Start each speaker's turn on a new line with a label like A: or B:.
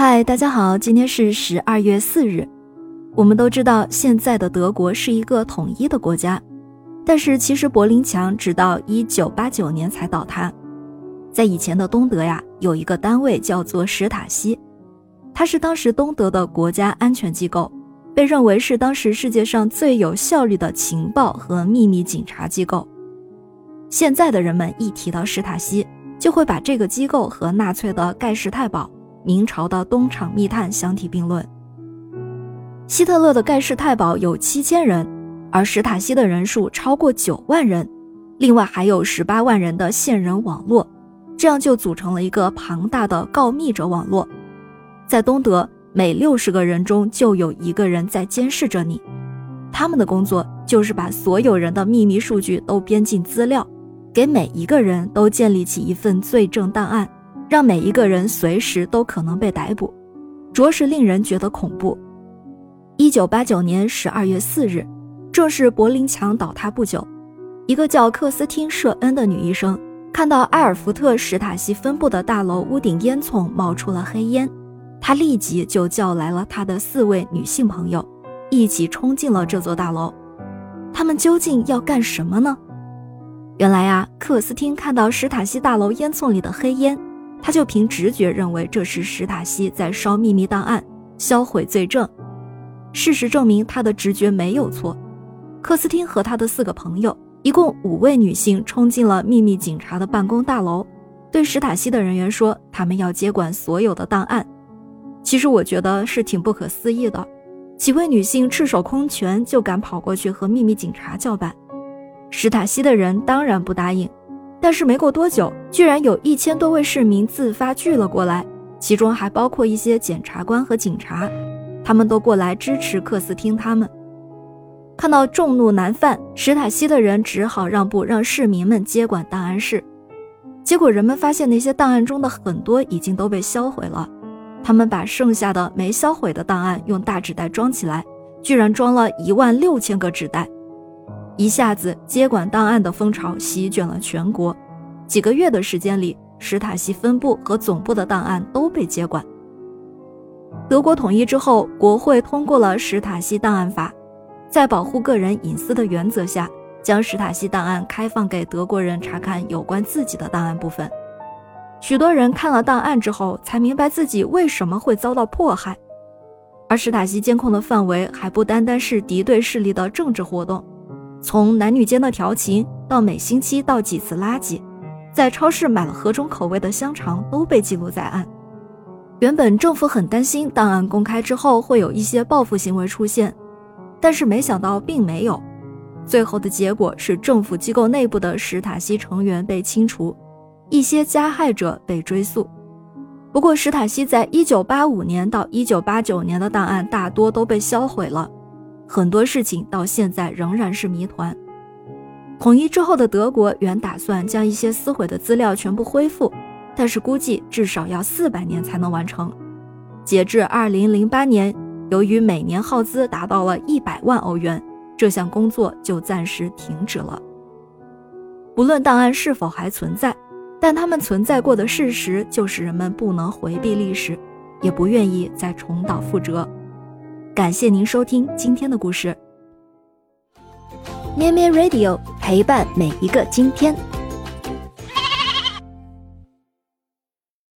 A: 嗨，大家好，今天是十二月四日。我们都知道，现在的德国是一个统一的国家，但是其实柏林墙直到一九八九年才倒塌。在以前的东德呀，有一个单位叫做史塔西，它是当时东德的国家安全机构，被认为是当时世界上最有效率的情报和秘密警察机构。现在的人们一提到史塔西，就会把这个机构和纳粹的盖世太保、明朝的东厂密探相提并论。希特勒的盖世太保有七千人，而史塔西的人数超过九万人，另外还有十八万人的线人网络，这样就组成了一个庞大的告密者网络。在东德，每六十个人中就有一个人在监视着你，他们的工作就是把所有人的秘密数据都编进资料。给每一个人都建立起一份罪证档案，让每一个人随时都可能被逮捕，着实令人觉得恐怖。一九八九年十二月四日，正是柏林墙倒塌不久，一个叫克斯汀·舍恩的女医生看到埃尔福特史塔西分部的大楼屋顶烟囱冒出了黑烟，她立即就叫来了她的四位女性朋友，一起冲进了这座大楼。他们究竟要干什么呢？原来呀，克斯汀看到史塔西大楼烟囱里的黑烟，他就凭直觉认为这是史塔西在烧秘密档案、销毁罪证。事实证明，他的直觉没有错。克斯汀和他的四个朋友，一共五位女性，冲进了秘密警察的办公大楼，对史塔西的人员说，他们要接管所有的档案。其实我觉得是挺不可思议的，几位女性赤手空拳就敢跑过去和秘密警察叫板。史塔西的人当然不答应，但是没过多久，居然有一千多位市民自发聚了过来，其中还包括一些检察官和警察，他们都过来支持克斯汀他们。看到众怒难犯，史塔西的人只好让步，让市民们接管档案室。结果人们发现那些档案中的很多已经都被销毁了，他们把剩下的没销毁的档案用大纸袋装起来，居然装了一万六千个纸袋。一下子接管档案的风潮席卷了全国，几个月的时间里，史塔西分部和总部的档案都被接管。德国统一之后，国会通过了史塔西档案法，在保护个人隐私的原则下，将史塔西档案开放给德国人查看有关自己的档案部分。许多人看了档案之后，才明白自己为什么会遭到迫害。而史塔西监控的范围还不单单是敌对势力的政治活动。从男女间的调情到每星期倒几次垃圾，在超市买了何种口味的香肠都被记录在案。原本政府很担心档案公开之后会有一些报复行为出现，但是没想到并没有。最后的结果是政府机构内部的史塔西成员被清除，一些加害者被追诉。不过史塔西在1985年到1989年的档案大多都被销毁了。很多事情到现在仍然是谜团。统一之后的德国原打算将一些撕毁的资料全部恢复，但是估计至少要四百年才能完成。截至二零零八年，由于每年耗资达到了一百万欧元，这项工作就暂时停止了。不论档案是否还存在，但他们存在过的事实就是人们不能回避历史，也不愿意再重蹈覆辙。感谢您收听今天的故事，咩咩 Radio 陪伴每一个今天。